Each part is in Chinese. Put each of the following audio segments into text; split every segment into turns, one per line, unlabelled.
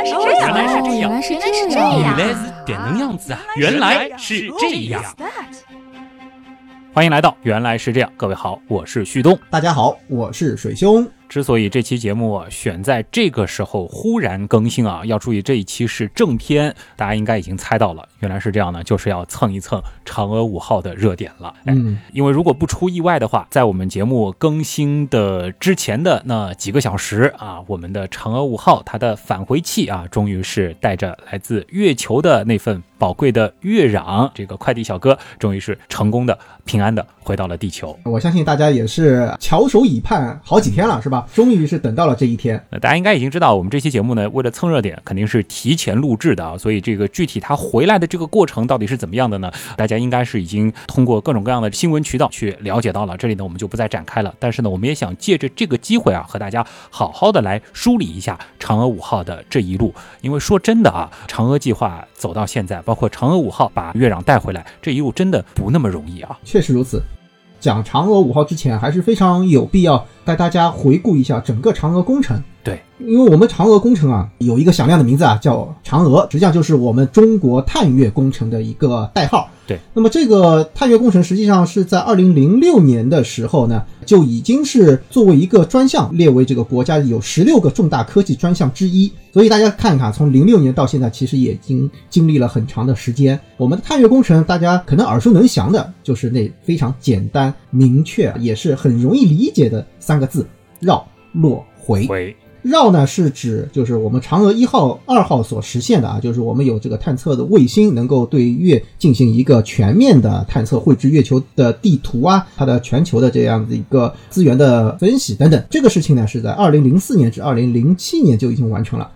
来是这样，
原来是这样
原来是这
原
样。
来是点能样子啊！原来是这样。欢迎来到原来是这样，各位好，我是旭东。
大家好，我是水兄。
之所以这期节目啊选在这个时候忽然更新啊，要注意这一期是正片，大家应该已经猜到了，原来是这样呢，就是要蹭一蹭嫦娥五号的热点了。哎，
嗯，
因为如果不出意外的话，在我们节目更新的之前的那几个小时啊，我们的嫦娥五号它的返回器啊，终于是带着来自月球的那份宝贵的月壤，这个快递小哥终于是成功的、平安的回到了地球。
我相信大家也是翘首以盼好几天了，是吧？终于是等到了这一天。
那大家应该已经知道，我们这期节目呢，为了蹭热点，肯定是提前录制的啊，所以这个具体他回来的这个过程到底是怎么样的呢？大家应该是已经通过各种各样的新闻渠道去了解到了，这里呢我们就不再展开了。但是呢，我们也想借着这个机会啊，和大家好好的来梳理一下嫦娥五号的这一路，因为说真的啊，嫦娥计划走到现在，包括嫦娥五号把月壤带回来，这一路真的不那么容易啊。
确实如此。讲嫦娥五号之前，还是非常有必要带大家回顾一下整个嫦娥工程。
对，
因为我们嫦娥工程啊，有一个响亮的名字啊，叫嫦娥，实际上就是我们中国探月工程的一个代号。
对，
那么这个探月工程实际上是在二零零六年的时候呢，就已经是作为一个专项列为这个国家有十六个重大科技专项之一。所以大家看看，从零六年到现在，其实也已经经历了很长的时间。我们的探月工程，大家可能耳熟能详的就是那非常简单、明确，也是很容易理解的三个字：绕、落、回。绕呢是指就是我们嫦娥一号、二号所实现的啊，就是我们有这个探测的卫星，能够对月进行一个全面的探测，绘制月球的地图啊，它的全球的这样的一个资源的分析等等。这个事情呢是在二零零四年至二零零七年就已经完成了。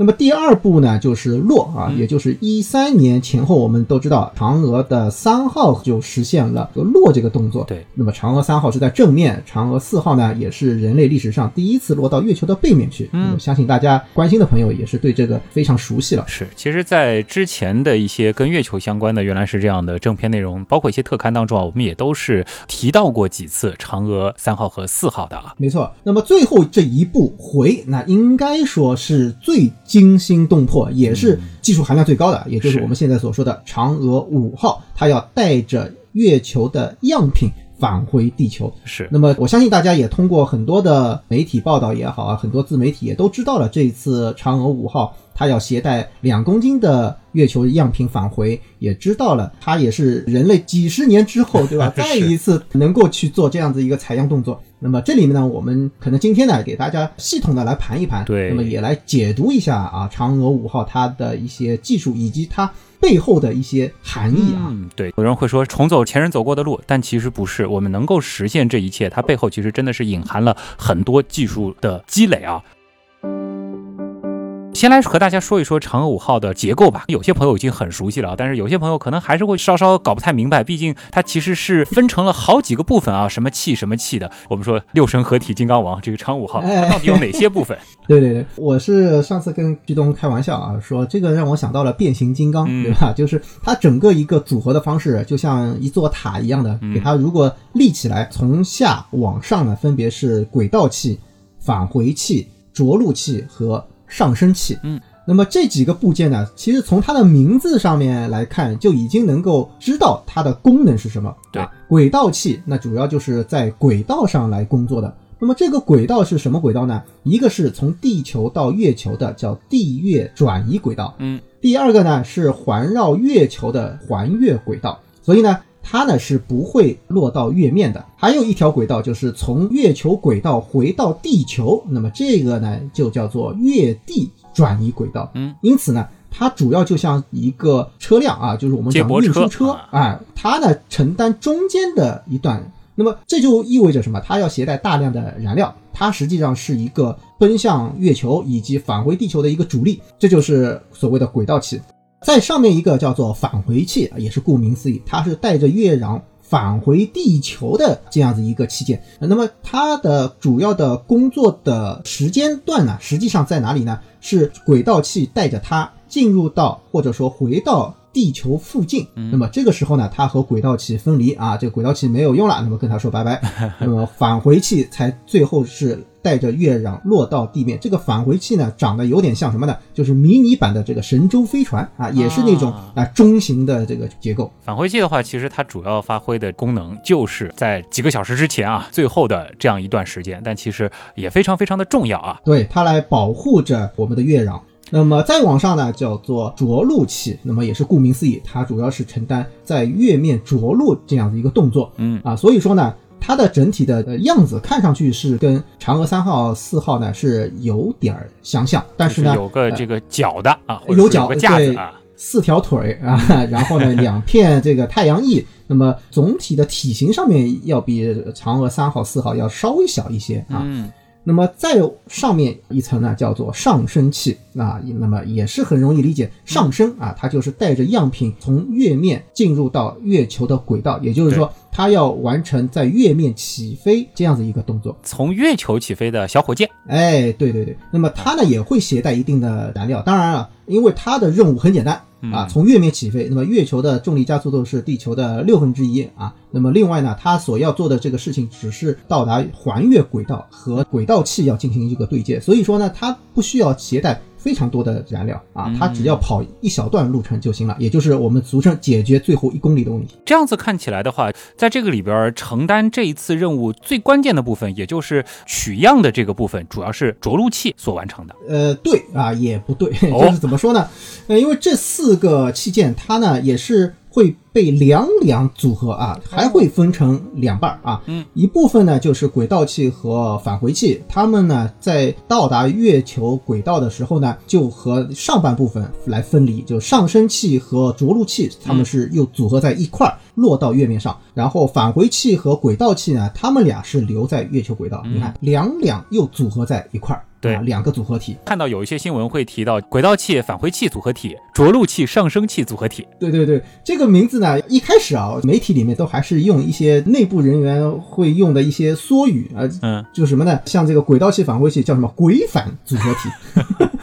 那么第二步呢，就是落啊，也就是一三年前后，我们都知道嫦娥的三号就实现了这个落这个动作。
对，
那么嫦娥三号是在正面，嫦娥四号呢，也是人类历史上第一次落到月球的背面去。
嗯
相信大家关心的朋友也是对这个非常熟悉了。
是，其实，在之前的一些跟月球相关的，原来是这样的正片内容，包括一些特刊当中啊，我们也都是提到过几次嫦娥三号和四号的啊。
没错，那么最后这一步回，那应该说是最惊心动魄，也是技术含量最高的，也就是
是
我们现在所说的嫦娥五号，它要带着月球的样品返回地球。
是，
那么我相信大家也通过很多的媒体报道也好啊，很多自媒体也都知道了，这一次嫦娥五号它要携带两公斤的月球样品返回，也知道了它也是人类几十年之后，对吧？再一次能够去做这样子一个采样动作。那么这里面呢，我们可能今天呢给大家系统的来盘一盘，
对
那么也来解读一下啊嫦娥五号它的一些技术以及它背后的一些含义啊。
嗯，对，有人会说重走前人走过的路，但其实不是，我们能够实现这一切，它背后其实真的是隐含了很多技术的积累啊。先来和大家说一说嫦娥五号的结构吧。有些朋友已经很熟悉了啊，但是有些朋友可能还是会稍稍搞不太明白，毕竟它其实是分成了好几个部分啊，什么气什么气的。我们说六神合体金刚王这个嫦娥五号，它到底有哪些部分？
对对对，我是上次跟旭东开玩笑啊，说这个让我想到了变形金刚，
嗯
对吧？就是它整个一个组合的方式，就像一座塔一样的，
嗯
给它如果立起来，从下往上呢，分别是轨道器、返回器、着陆器和上升器。
嗯。
那么这几个部件呢，其实从它的名字上面来看，就已经能够知道它的功能是什么。
对
啊，轨道器那主要就是在轨道上来工作的。那么这个轨道是什么轨道呢？一个是从地球到月球的叫地月转移轨道，
嗯，
第二个呢是环绕月球的环月轨道，所以呢它呢是不会落到月面的。还有一条轨道就是从月球轨道回到地球，那么这个呢就叫做月地转移轨道。
嗯，
因此呢。它主要就像一个车辆啊，就是我们讲
接驳车
运输车
啊，
哎，它呢承担中间的一段那么这就意味着什么？它要携带大量的燃料，它实际上是一个奔向月球以及返回地球的一个主力，这就是所谓的轨道器。在上面一个叫做返回器，也是顾名思义，它是带着月壤返回地球的这样子一个器件。那么它的主要的工作的时间段呢，实际上在哪里呢？是轨道器带着它进入到或者说回到地球附近。那么这个时候呢，它和轨道器分离啊，这个轨道器没有用了，那么跟它说拜拜。那么返回器才最后是带着月壤落到地面。这个返回器呢，长得有点像什么呢？就是迷你版的这个神舟飞船啊，也是那种啊中型的这个结构。
返回器的话，其实它主要发挥的功能就是在几个小时之前啊，最后的这样一段时间，但其实也非常非常的重要啊。
对，它来保护着我们的月壤。那么再往上呢，叫做着陆器。那么也是顾名思义，它主要是承担在月面着陆这样的一个动作。
嗯
啊，所以说呢，它的整体的呃样子看上去是跟嫦娥三号、四号呢是有点儿相像，但
是
呢，
有个这个脚的啊，有
脚
个架子啊，
四条腿啊，然后呢，两片这个太阳翼。那么总体的体型上面要比嫦娥三号、四号要稍微小一些啊。
嗯。
那么再有上面一层呢，叫做上升器啊，那么也是很容易理解，上升啊，它就是带着样品从月面进入到月球的轨道，也就是说，它要完成在月面起飞这样子一个动作。
从月球起飞的小火箭，
哎，对对对，那么它呢也会携带一定的燃料，当然了，因为它的任务很简单。啊，从月面起飞，那么月球的重力加速度是地球的六分之一啊。那么另外呢，它所要做的这个事情只是到达环月轨道和轨道器要进行一个对接，所以说呢，它不需要携带。非常多的燃料啊，它只要跑一小段路程就行了，也就是我们俗称解决最后一公里的问题。
这样子看起来的话，在这个里边承担这一次任务最关键的部分，也就是取样的这个部分，主要是着陆器所完成的。
呃，对啊，也不对，就是怎么说呢？呃，因为这四个器件，它呢也是。会被两两组合啊，还会分成两半啊。
嗯，
一部分呢就是轨道器和返回器，它们呢在到达月球轨道的时候呢，就和上半部分来分离，就上升器和着陆器，它们是又组合在一块儿落到月面上，然后返回器和轨道器呢，它们俩是留在月球轨道。你看，两两又组合在一块儿。
对，
两个组合体。
看到有一些新闻会提到轨道器、返回器组合体、着陆器、上升器组合体。
对对对，这个名字呢，一开始啊，媒体里面都还是用一些内部人员会用的一些缩语啊，
嗯，
就什么呢？像这个轨道器、返回器叫什么“轨返组合体”。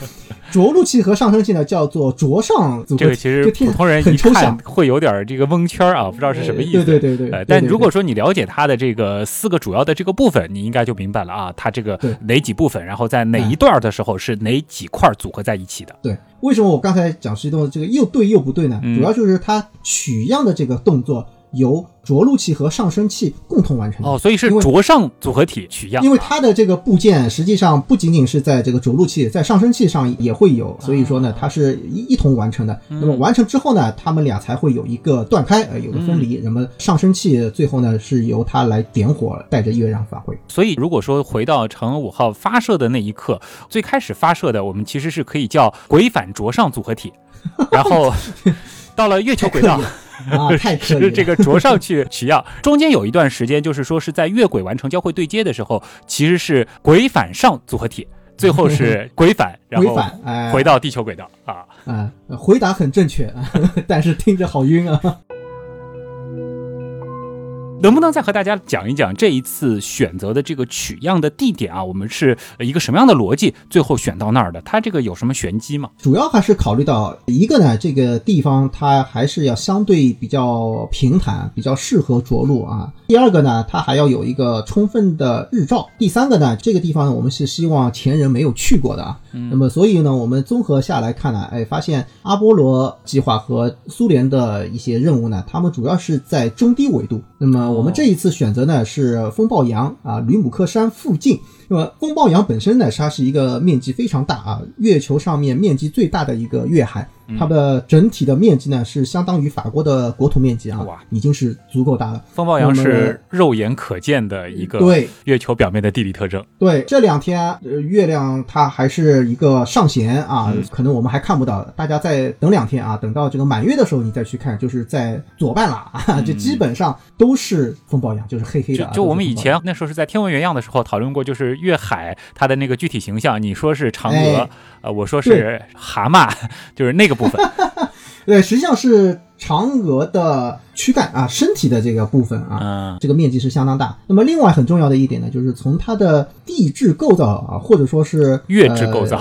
着陆器和上升器呢，叫做着上组合。
这个其实普通人一看会有点这个蒙圈啊，不知道是什么意思。
对对对
对。但如果说你了解它的这个四个主要的这个部分，你应该就明白了啊，它这个哪几部分，然后在哪一段的时候是哪几块组合在一起的。
对，为什么我刚才讲实际动作这个又对又不对呢？主要就是它取样的这个动作。由着陆器和上升器共同完成
哦，所以是着上组合体取样。
因为它的这个部件实际上不仅仅是在这个着陆器，在上升器上也会有，所以说呢，它是一一同完成的。那么完成之后呢，他们俩才会有一个断开，呃，有个分离。那么上升器最后呢，是由它来点火，带着月壤返回。
所以如果说回到嫦娥五号发射的那一刻，最开始发射的，我们其实是可以叫轨反着上组合体，然后到了月球轨道。
啊，太
这个着上去取样，中间有一段时间，就是说是在月轨完成交会对接的时候，其实是轨返上组合体，最后是轨返，然后 回到地球轨道啊。
啊，回答很正确，但是听着好晕啊。
能不能再和大家讲一讲这一次选择的这个取样的地点啊？我们是一个什么样的逻辑，最后选到那儿的？它这个有什么玄机吗？
主要还是考虑到一个呢，这个地方它还是要相对比较平坦，比较适合着陆啊。第二个呢，它还要有一个充分的日照。第三个呢，这个地方呢，我们是希望前人没有去过的啊。那么所以呢，我们综合下来看呢，哎，发现阿波罗计划和苏联的一些任务呢，他们主要是在中低纬度。那么我们这一次选择呢是风暴洋啊，吕姆克山附近。那么风暴洋本身呢，它是一个面积非常大啊，月球上面面积最大的一个月海。它的整体的面积呢，是相当于法国的国土面积啊，
哇，
已经是足够大了。
风暴洋是肉眼可见的一个
对
月球表面的地理特征。
对，这两天呃月亮它还是一个上弦啊，可能我们还看不到，大家再等两天啊，等到这个满月的时候你再去看，就是在左半拉啊，就基本上都是风暴洋，就是黑黑的。
就我们以前那时候是在天文原样的时候讨论过，就是月海它的那个具体形象，你说是嫦娥，呃，我说是蛤蟆，就是那个。部分，
对，实际上是嫦娥的躯干啊，身体的这个部分啊，这个面积是相当大。那么另外很重要的一点呢，就是从它的地质构造啊，或者说是
月质构造，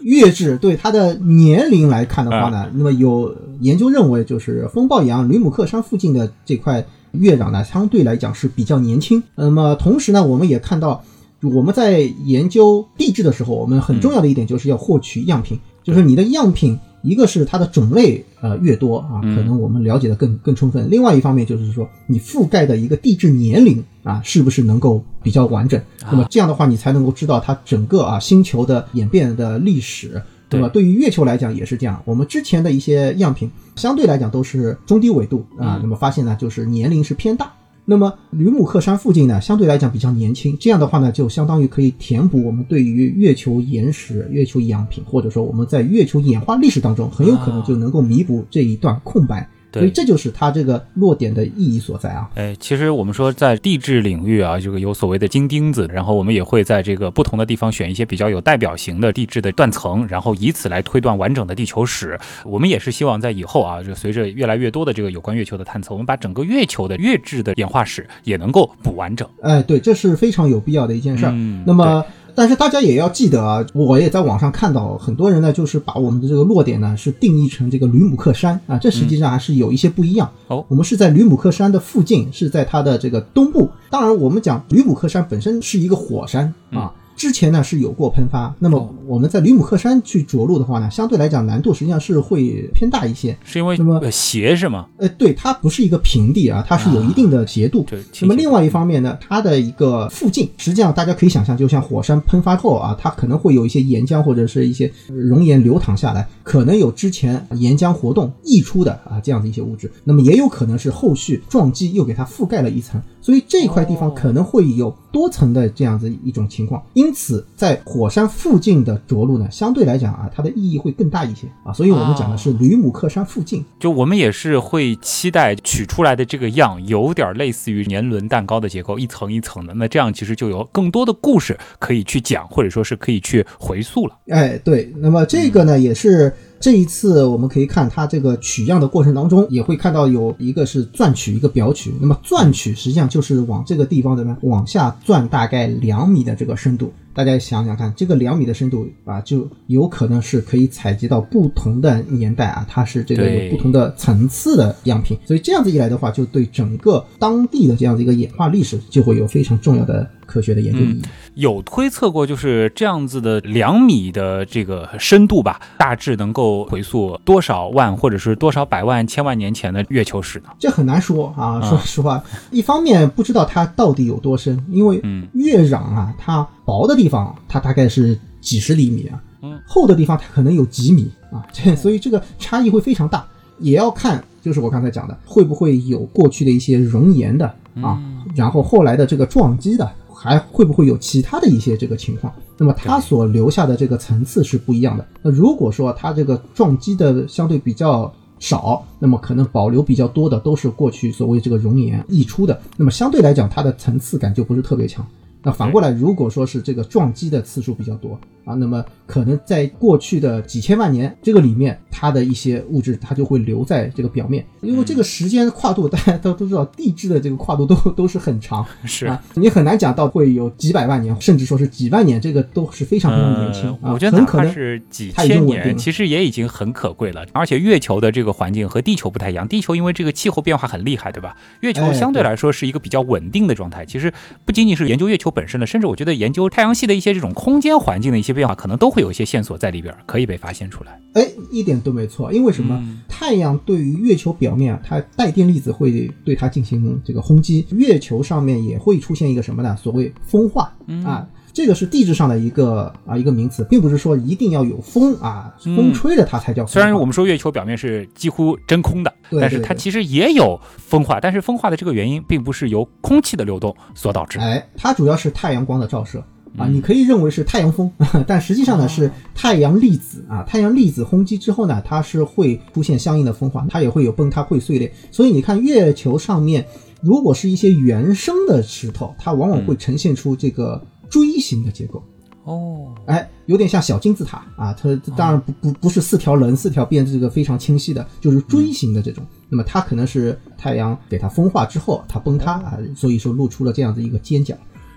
月质对它的年龄来看的话呢，那么有研究认为，就是风暴洋吕姆克山附近的这块月壤呢，相对来讲是比较年轻。那么同时呢，我们也看到，我们在研究地质的时候，我们很重要的一点就是要获取样品，就是你的样品。一个是它的种类呃越多啊，可能我们了解的更更充分；另外一方面就是说，你覆盖的一个地质年龄啊，是不是能够比较完整？那么这样的话，你才能够知道它整个啊星球的演变的历史。那么对于月球来讲也是这样，我们之前的一些样品相对来讲都是中低纬度啊，那么发现呢就是年龄是偏大。那么吕姆克山附近呢，相对来讲比较年轻，这样的话呢，就相当于可以填补我们对于月球岩石、月球样品，或者说我们在月球演化历史当中，很有可能就能够弥补这一段空白。所以这就是它这个落点的意义所在啊！
哎，其实我们说在地质领域啊，这个有所谓的金钉子，然后我们也会在这个不同的地方选一些比较有代表型的地质的断层，然后以此来推断完整的地球史。我们也是希望在以后啊，就随着越来越多的这个有关月球的探测，我们把整个月球的月质的演化史也能够补完整。
哎，对，这是非常有必要的一件事儿。那么。但是大家也要记得啊，我也在网上看到很多人呢，就是把我们的这个落点呢是定义成这个吕姆克山啊，这实际上还是有一些不一样。
哦，
我们是在吕姆克山的附近，是在它的这个东部。当然，我们讲吕姆克山本身是一个火山啊。之前呢是有过喷发，那么我们在吕姆克山去着陆的话呢，相对来讲难度实际上是会偏大一些，
是因为
那么
斜是吗？
呃，对，它不是一个平地啊，它是有一定的斜度。
对。
那么另外一方面呢，它的一个附近，实际上大家可以想象，就像火山喷发后啊，它可能会有一些岩浆或者是一些熔岩流淌下来，可能有之前岩浆活动溢出的啊这样的一些物质，那么也有可能是后续撞击又给它覆盖了一层。所以这块地方可能会有多层的这样子一种情况，因此在火山附近的着陆呢，相对来讲啊，它的意义会更大一些啊。所以我们讲的是吕姆克山附近，
就我们也是会期待取出来的这个样有点类似于年轮蛋糕的结构，一层一层的。那这样其实就有更多的故事可以去讲，或者说是可以去回溯了。
哎，对，那么这个呢也是。这一次我们可以看它这个取样的过程当中，也会看到有一个是钻取，一个表取。那么钻取实际上就是往这个地方的呢往下钻大概两米的这个深度。大家想想看，这个两米的深度啊，就有可能是可以采集到不同的年代啊，它是这个有不同的层次的样品。所以这样子一来的话，就对整个当地的这样的一个演化历史就会有非常重要的。科学的研究意义
有推测过，就是这样子的两米的这个深度吧，大致能够回溯多少万或者是多少百万、千万年前的月球史呢？
这很难说啊，说实话，一方面不知道它到底有多深，因为月壤啊，它薄的地方它大概是几十厘米啊，厚的地方它可能有几米啊，这所以这个差异会非常大，也要看就是我刚才讲的，会不会有过去的一些熔岩的啊，然后后来的这个撞击的。还会不会有其他的一些这个情况？那么它所留下的这个层次是不一样的。那如果说它这个撞击的相对比较少，那么可能保留比较多的都是过去所谓这个熔岩溢出的，那么相对来讲它的层次感就不是特别强。那反过来，如果说是这个撞击的次数比较多啊，那么可能在过去的几千万年这个里面，它的一些物质它就会留在这个表面，因为这个时间跨度大家都都知道，地质的这个跨度都都是很长，
是
啊，你很难讲到会有几百万年，甚至说是几万年，这个都是非常非常年轻
啊。我觉得哪怕是几千年，其实也已经很可贵了。而且月球的这个环境和地球不太一样，地球因为这个气候变化很厉害，对吧？月球相对来说是一个比较稳定的状态。其实不仅仅是研究月球本身的，甚至我觉得。研究太阳系的一些这种空间环境的一些变化，可能都会有一些线索在里边，可以被发现出来。
哎，一点都没错。因为什么？太阳对于月球表面啊，它带电粒子会对它进行这个轰击。月球上面也会出现一个什么呢？所谓风化啊，这个是地质上的一个啊一个名词，并不是说一定要有风啊，风吹着它才叫。
虽然我们说月球表面是几乎真空的，但是它其实也有风化。但是风化的这个原因，并不是由空气的流动所导致。
哎，它主要是太阳光的照射。啊，你可以认为是太阳风，但实际上呢是太阳粒子啊。太阳粒子轰击之后呢，它是会出现相应的风化，它也会有崩塌、会碎裂。所以你看，月球上面如果是一些原生的石头，它往往会呈现出这个锥形的结构。
哦，
哎，有点像小金字塔啊。它当然不不不是四条棱、四条边这个非常清晰的，就是锥形的这种。那么它可能是太阳给它风化之后，它崩塌啊，所以说露出了这样的一个尖角。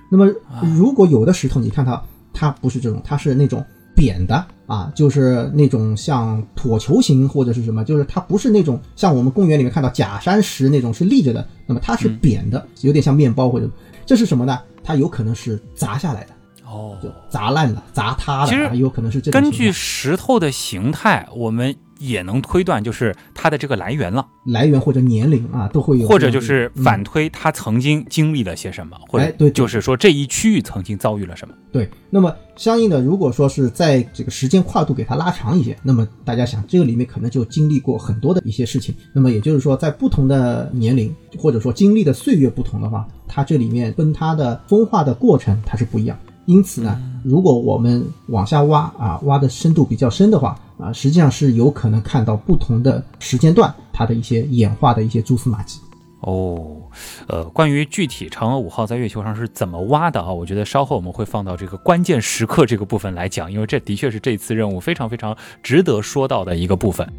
那么，如果有的石头，你看它，它不是这种，它是那种扁的啊，就是那种像椭球形或者是什么，就是它不是那种像我们公园里面看到假山石那种是立着的，那么它是扁的，有点像面包或者这是什么呢？它有可能是砸下来的，
哦，
就砸烂了、砸塌
其实
了，有可能是这种
根据石头的形态，我们也能推断就是它的这个来源了，
来源或者年龄啊都会有
或者就是
嗯
反推它曾经经历了些什么，或者就是说这一区域曾经遭遇了什么。
对，那么相应的，如果说是在这个时间跨度给它拉长一些，那么大家想，这个里面可能就经历过很多的一些事情。那么也就是说，在不同的年龄或者说经历的岁月不同的话，它这里面跟它的风化的过程它是不一样。因此呢，如果我们往下挖啊，挖的深度比较深的话啊，实际上是有可能看到不同的时间段它的一些演化的一些蛛丝马迹。
哦，呃，关于具体嫦娥五号在月球上是怎么挖的啊？我觉得稍后我们会放到这个关键时刻这个部分来讲，因为这的确是这次任务非常非常值得说到的一个部分。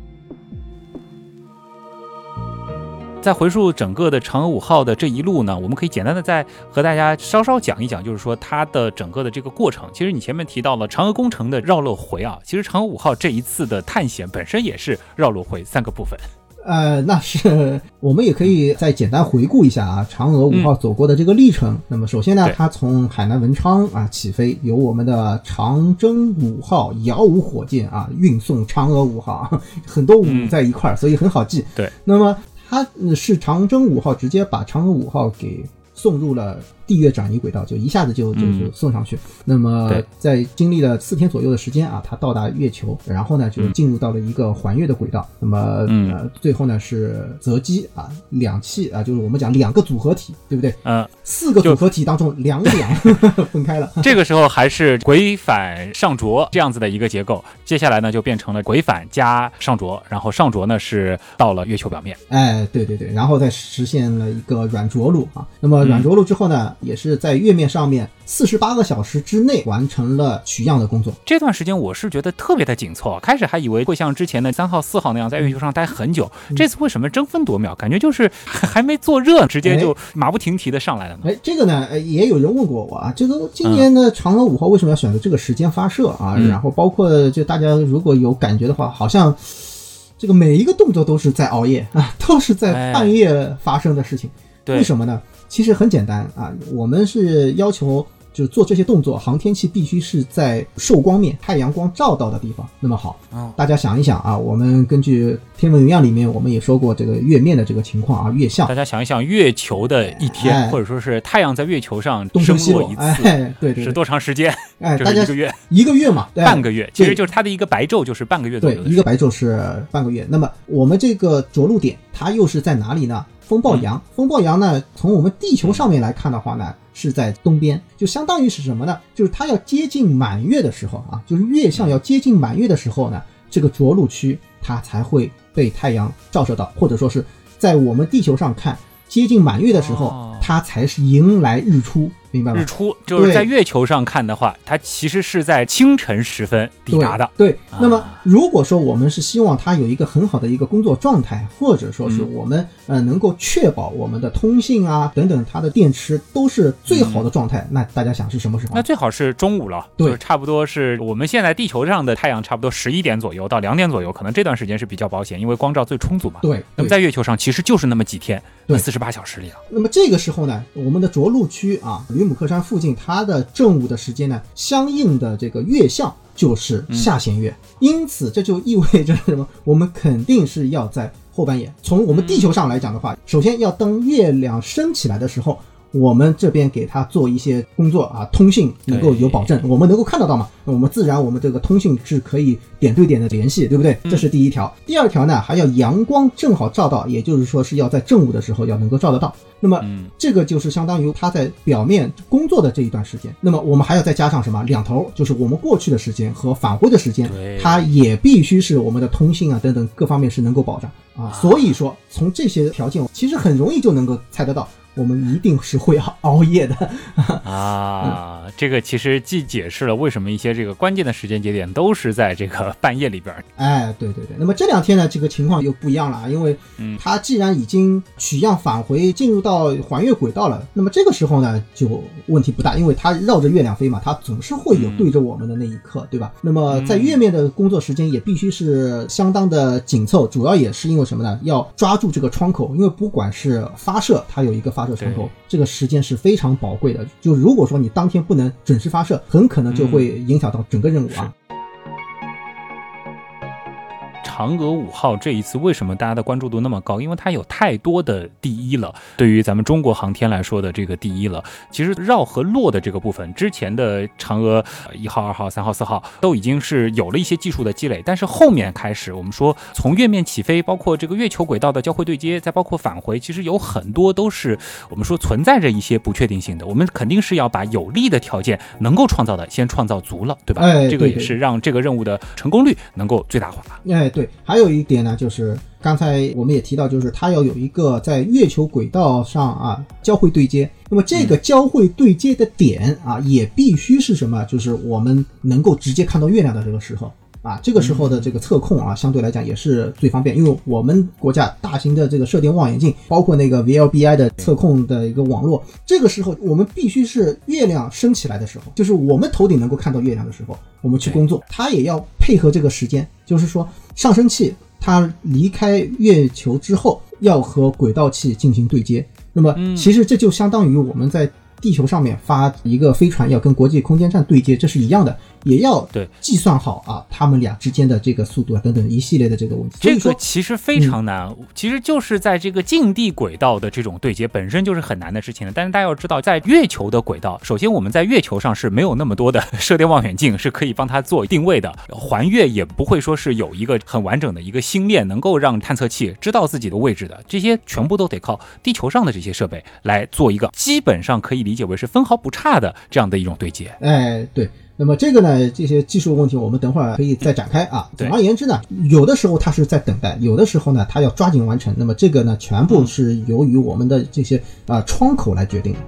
再回溯整个的嫦娥五号的这一路呢，我们可以简单的再和大家稍稍讲一讲，就是说它的整个的这个过程。其实你前面提到了嫦娥工程的绕落回啊，其实嫦娥五号这一次的探险本身也是绕落回三个部分。
呃，那是我们也可以再简单回顾一下啊，嫦娥五号走过的这个历程。那么首先呢，它从海南文昌啊起飞，由我们的长征五号遥五火箭啊运送嫦娥五号，很多五
嗯
在一块儿，所以很好记。
对，
那么他是长征五号直接把嫦娥五号给送入了地月转移轨道，就一下子就就就
嗯
送上去。那么在经历了四天左右的时间啊，它到达月球，然后呢就
嗯
进入到了一个环月的轨道。那么
嗯
呃最后呢是择机啊，两气啊，就是我们讲两个组合体，对不对？
嗯、
四个组合体当中两两 分开了。
这个时候还是轨返上着这样子的一个结构，接下来呢就变成了轨返加上着，然后上着呢是到了月球表面。
哎，对对对，然后再实现了一个软着陆啊。那么
嗯
软着陆之后呢，也是在月面上面四十八个小时之内完成了取样的工作。
这段时间我是觉得特别的紧凑，开始还以为会像之前的三号、四号那样在月球上待很久，这次为什么争分夺秒？感觉就是还还没坐热，直接就马不停蹄的上来了呢？
哎，这个呢，呃也有人问过我啊，这个今年的嫦娥五号为什么要选择这个时间发射啊？
嗯
然后包括就大家如果有感觉的话，好像这个每一个动作都是在熬夜啊，都是在
哎
半夜发生的事情。
对
为什么呢？其实很简单啊，我们是要求就做这些动作，航天器必须是在受光面、太阳光照到的地方。那么好，
哦
大家想一想啊，我们根据天文云样里面，我们也说过这个月面的这个情况啊，月相
大家想一想，月球的一天，
哎
或者说是太阳在月球上
东升西落
一，次，
哎，对
是多长时间？
哎，
就
大家
一个月、
一个月嘛，对
半个月，其实就是它的一个白昼，就是半个月左右，对。
一个白昼是半个月。那么我们这个着陆点，它又是在哪里呢？风暴洋，风暴洋呢，从我们地球上面来看的话呢，是在东边，就相当于是什么呢？就是它要接近满月的时候啊，就是月相要接近满月的时候呢，这个着陆区它才会被太阳照射到，或者说是在我们地球上看接近满月的时候，
哦。
它才是迎来日出，明白吗
日？出就是在月球上看的话，它其实是在清晨时分抵达的。
对，对
啊
那么如果说我们是希望它有一个很好的一个工作状态，或者说是
嗯
我们呃能够确保我们的通信啊等等它的电池都是最好的状态，那大家想是什么时候
那？最好是中午了，
对
就是差不多是我们现在地球上的太阳差不多十一点左右到两点左右，可能这段时间是比较保险，因为光照最充足嘛。
对，对
那么在月球上其实就是那么几天，
对
四十八小时里了。
那么这个时候呢，我们的着陆区啊，吕姆克山附近，它的正午的时间呢，相应的这个月相就是下弦月，因此这就意味着什么？我们肯定是要在后半夜。从我们地球上来讲的话，首先要等月亮升起来的时候。我们这边给他做一些工作啊，通信能够有保证，我们能够看得到嘛？那我们自然我们这个通信是可以点对点的联系，对不对？这是第一条。第二条呢，还要阳光正好照到，也就是说是要在正午的时候要能够照得到。那么
嗯，
这个就是相当于他在表面工作的这一段时间。那么我们还要再加上什么？两头，就是我们过去的时间和返回的时间，它也必须是我们的通信啊等等各方面是能够保障啊。所以说，从这些条件，其实很容易就能够猜得到，我们一定是会熬夜的
啊。这个其实既解释了为什么一些这个关键的时间节点都是在这个半夜里边。
哎，对对对。那么这两天呢，这个情况又不一样了啊，因为它既然已经取样返回进入到环月轨道了，那么这个时候呢就问题不大，因为它绕着月亮飞嘛，它总是会有对着我们的那一刻，对吧？那么在月面的工作时间也必须是相当的紧凑，主要也是因为什么呢？要抓住这个窗口，因为不管是发射，它有一个发射窗口，这个时间是非常宝贵的。就如果说你当天不能准时发射，很可能就会影响到整个任务啊。
嫦娥五号这一次为什么大家的关注度那么高？因为它有太多的第一了。对于咱们中国航天来说的这个第一了，其实绕和落的这个部分，之前的嫦娥一号、二号、三号、四号都已经是有了一些技术的积累。但是后面开始，我们说从月面起飞，包括这个月球轨道的交会对接，再包括返回，其实有很多都是我们说存在着一些不确定性的。我们肯定是要把有利的条件能够创造的先创造足了，对吧？
哎，
这个也是让这个任务的成功率能够最大化。
哎，对。还有一点呢，就是刚才我们也提到，就是它要有一个在月球轨道上啊交会对接。那么这个交会对接的点啊，也必须是什么？就是我们能够直接看到月亮的这个时候啊，这个时候的这个测控啊，相对来讲也是最方便，因为我们国家大型的这个射电望远镜，包括那个 VLBI 的测控的一个网络，这个时候我们必须是月亮升起来的时候，就是我们头顶能够看到月亮的时候，我们去工作，它也要配合这个时间，就是说。上升器它离开月球之后，要和轨道器进行对接。那么，其实这就相当于我们在地球上面发一个飞船要跟国际空间站对接，这是一样的。也要
对
计算好啊，他们俩之间的这个速度啊等等一系列的这个问题。
这个其实非常难，其实就是在这个近地轨道的这种对接本身就是很难的事情了。但是大家要知道，在月球的轨道，首先我们在月球上是没有那么多的射电望远镜是可以帮它做定位的，环月也不会说是有一个很完整的一个星链能够让探测器知道自己的位置的，这些全部都得靠地球上的这些设备来做一个基本上可以理解为是分毫不差的这样的一种对接。
哎，对。那么这个呢，这些技术问题我们等会儿可以再展开啊。总而言之呢，有的时候它是在等待，有的时候呢，它要抓紧完成。那么这个呢，全部是由于我们的这些啊窗口来决定的。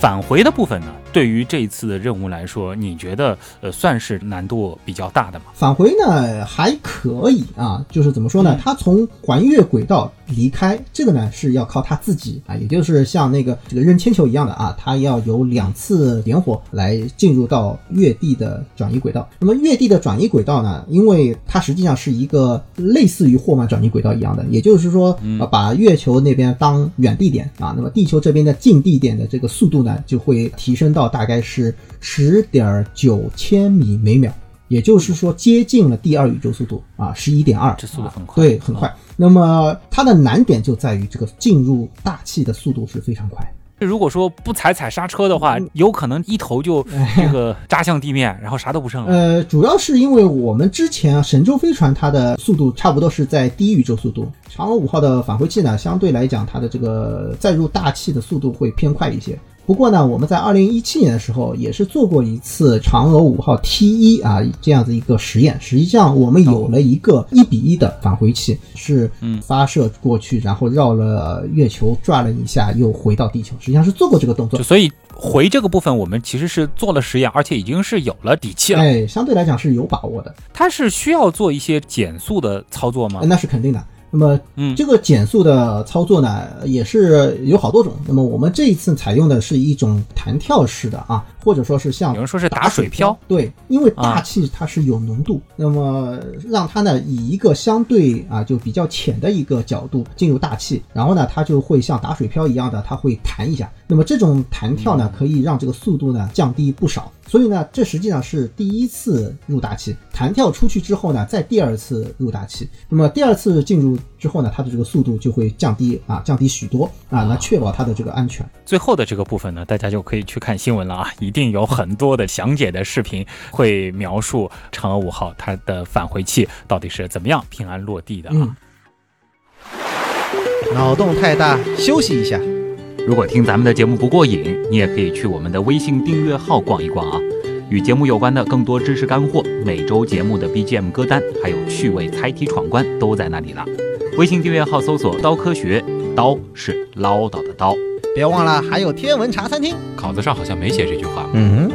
返回的部分呢？对于这一次的任务来说，你觉得呃算是难度比较大的吗？
返回呢还可以啊，就是怎么说呢？他从环月轨道离开，这个呢是要靠他自己啊，也就是像那个这个扔铅球一样的啊，他要有两次点火来进入到月地的转移轨道。那么月地的转移轨道呢，因为它实际上是一个类似于霍曼转移轨道一样的，也就是说啊，把月球那边当远地点啊，那么地球这边的近地点的这个速度呢就会提升到。大概是十点九千米每秒，也就是说接近了第二宇宙速度啊，十一点二，
这速度很快，
对，很快。那么它的难点就在于这个进入大气的速度是非常快。
如果说不踩踩刹车的话，有可能一头就这个扎向地面，然后啥都不剩了。
呃，主要是因为我们之前啊，神舟飞船它的速度差不多是在低宇宙速度，嫦娥五号的返回器呢，相对来讲它的这个载入大气的速度会偏快一些。不过呢，我们在二零一七年的时候也是做过一次嫦娥五号 T 一啊这样子一个实验。实际上，我们有了一个一比一的返回器，是发射过去，然后绕了月球转了一下，又回到地球。实际上是做过这个动作。
所以回这个部分，我们其实是做了实验，而且已经是有了底气了。
哎，相对来讲是有把握的。
它是需要做一些减速的操作吗？
那是肯定的。那么，嗯，这个减速的操作呢，也是有好多种。那么我们这一次采用的是一种弹跳式的啊，或者说是像
有人说是打
水
漂，
对，因为大气它是有浓度，那么让它呢以一个相对啊就比较浅的一个角度进入大气，然后呢它就会像打水漂一样的，它会弹一下。那么这种弹跳呢，可以让这个速度呢降低不少。所以呢，这实际上是第一次入大气，弹跳出去之后呢，再第二次入大气。那么第二次进入之后呢，它的这个速度就会降低啊，降低许多啊，来确保它的这个安全。
最后的这个部分呢，大家就可以去看新闻了啊，一定有很多的详解的视频会描述嫦娥五号它的返回器到底是怎么样平安落地的啊。
脑洞太大，休息一下。
如果听咱们的节目不过瘾，你也可以去我们的微信订阅号逛一逛啊。与节目有关的更多知识干货，每周节目的 BGM 歌单，还有趣味猜题闯关都在那里了。微信订阅号搜索“刀科学”，刀是唠叨的刀。
别忘了还有天文茶餐厅。
稿子上好像没写这句话。
嗯，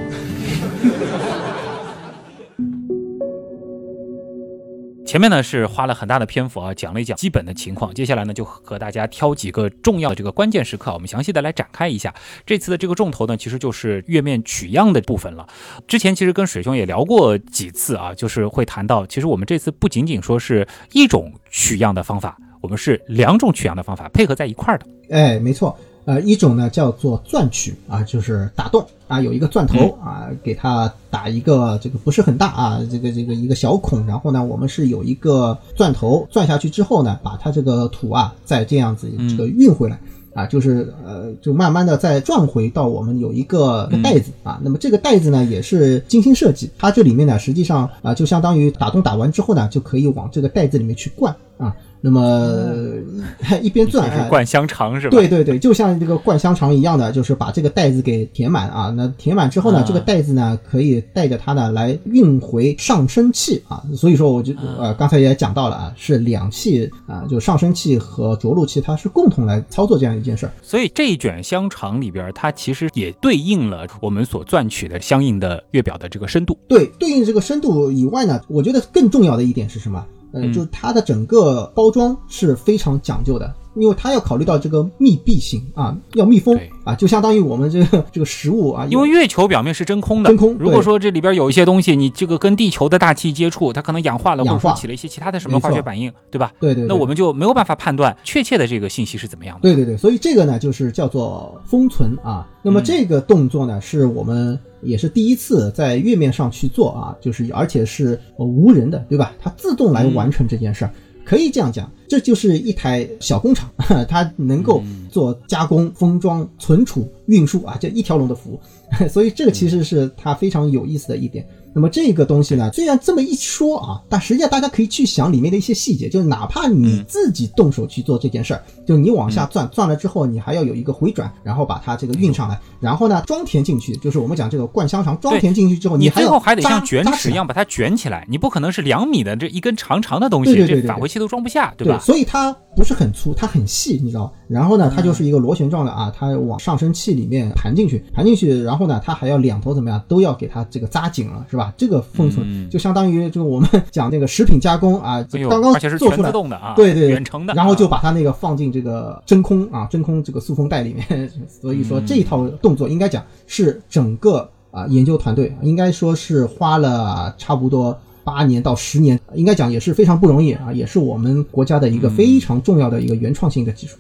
前面呢是花了很大的篇幅啊，讲了一讲基本的情况。接下来呢，就和大家挑几个重要的这个关键时刻，我们详细的来展开一下。这次的这个重头呢，其实就是月面取样的部分了。之前其实跟水兄也聊过几次啊，就是会谈到，其实我们这次不仅仅说是一种取样的方法，我们是两种取样的方法配合在一块儿的。
哎，没错，呃，一种呢叫做钻取啊，就是打洞啊，有一个钻头啊，给它打一个这个不是很大啊，这个这个一个小孔，然后呢，我们是有一个钻头钻下去之后呢，把它这个土啊再这样子这个运回来。啊，就是呃，就慢慢的再转回到我们有一个袋子啊，那么这个袋子呢也是精心设计，它这里面呢实际上啊就相当于打洞打完之后呢就可以往这个袋子里面去灌啊，那么 一边钻还
灌香肠是吧？
对对对，就像这个灌香肠一样的，就是把这个袋子给填满啊。那填满之后呢，
啊
这个袋子呢可以带着它呢来运回上升器啊。所以说，我就呃刚才也讲到了啊，是两器啊，就上升器和着陆器，它是共同来操作这样一件事儿。
所以这一卷香肠里边，它其实也对应了我们所钻取的相应的月表的这个深度。
对，对应这个深度以外呢，我觉得更重要的一点是什么？呃，
嗯
就是它的整个包装是非常讲究的，因为它要考虑到这个密闭性啊，要密封啊，就相当于我们这个 这个食物啊，
因为月球表面是真空的，
真空
如果说这里边有一些东西，你这个跟地球的大气接触，它可能氧化了，或者说起了一些其他的什么化学反应，对吧？
对对对，
那我们就没有办法判断确切的这个信息是怎么样的。
对对对，所以这个呢，就是叫做封存啊。那么
嗯
这个动作呢，是我们也是第一次在月面上去做啊，就是而且是呃无人的，对吧？它自动来完成这件事儿。可以这样讲，这就是一台小工厂，它能够做加工、封装、存储、运输啊，这一条龙的服务。所以这个其实是它非常有意思的一点。那么这个东西呢，虽然这么一说啊，但实际上大家可以去想里面的一些细节，就是哪怕你自己动手去做这件事儿，就你往下钻，钻了之后你还要有一个回转，然后把它这个运上来，然后呢装填进去，就是我们讲这个灌香肠装填进去之后，
你最后还得像卷尺一样把它卷起来，你不可能是两米的这一根长长的东西，
对对对对对
这返回器都装不下，对
对
吧？
所以它不是很粗，它很细，你知道？然后呢，它
嗯
就是一个螺旋状的啊，它往上升器里面盘进去，盘进去，然后呢，它还要两头怎么样，都要给它这个扎紧了，是吧？这个封存、
嗯
就相当于就我们讲那个食品加工啊，刚刚做出来
自。动的啊，
对对对
远程的，
然后就
啊
把它那个放进这个真空啊，真空这个塑封袋里面。所以说这一套动作应该讲是整个啊研究团队应该说是花了差不多八年到十年，应该讲也是非常不容易啊，也是我们国家的一个非常重要的一个原创性的技术。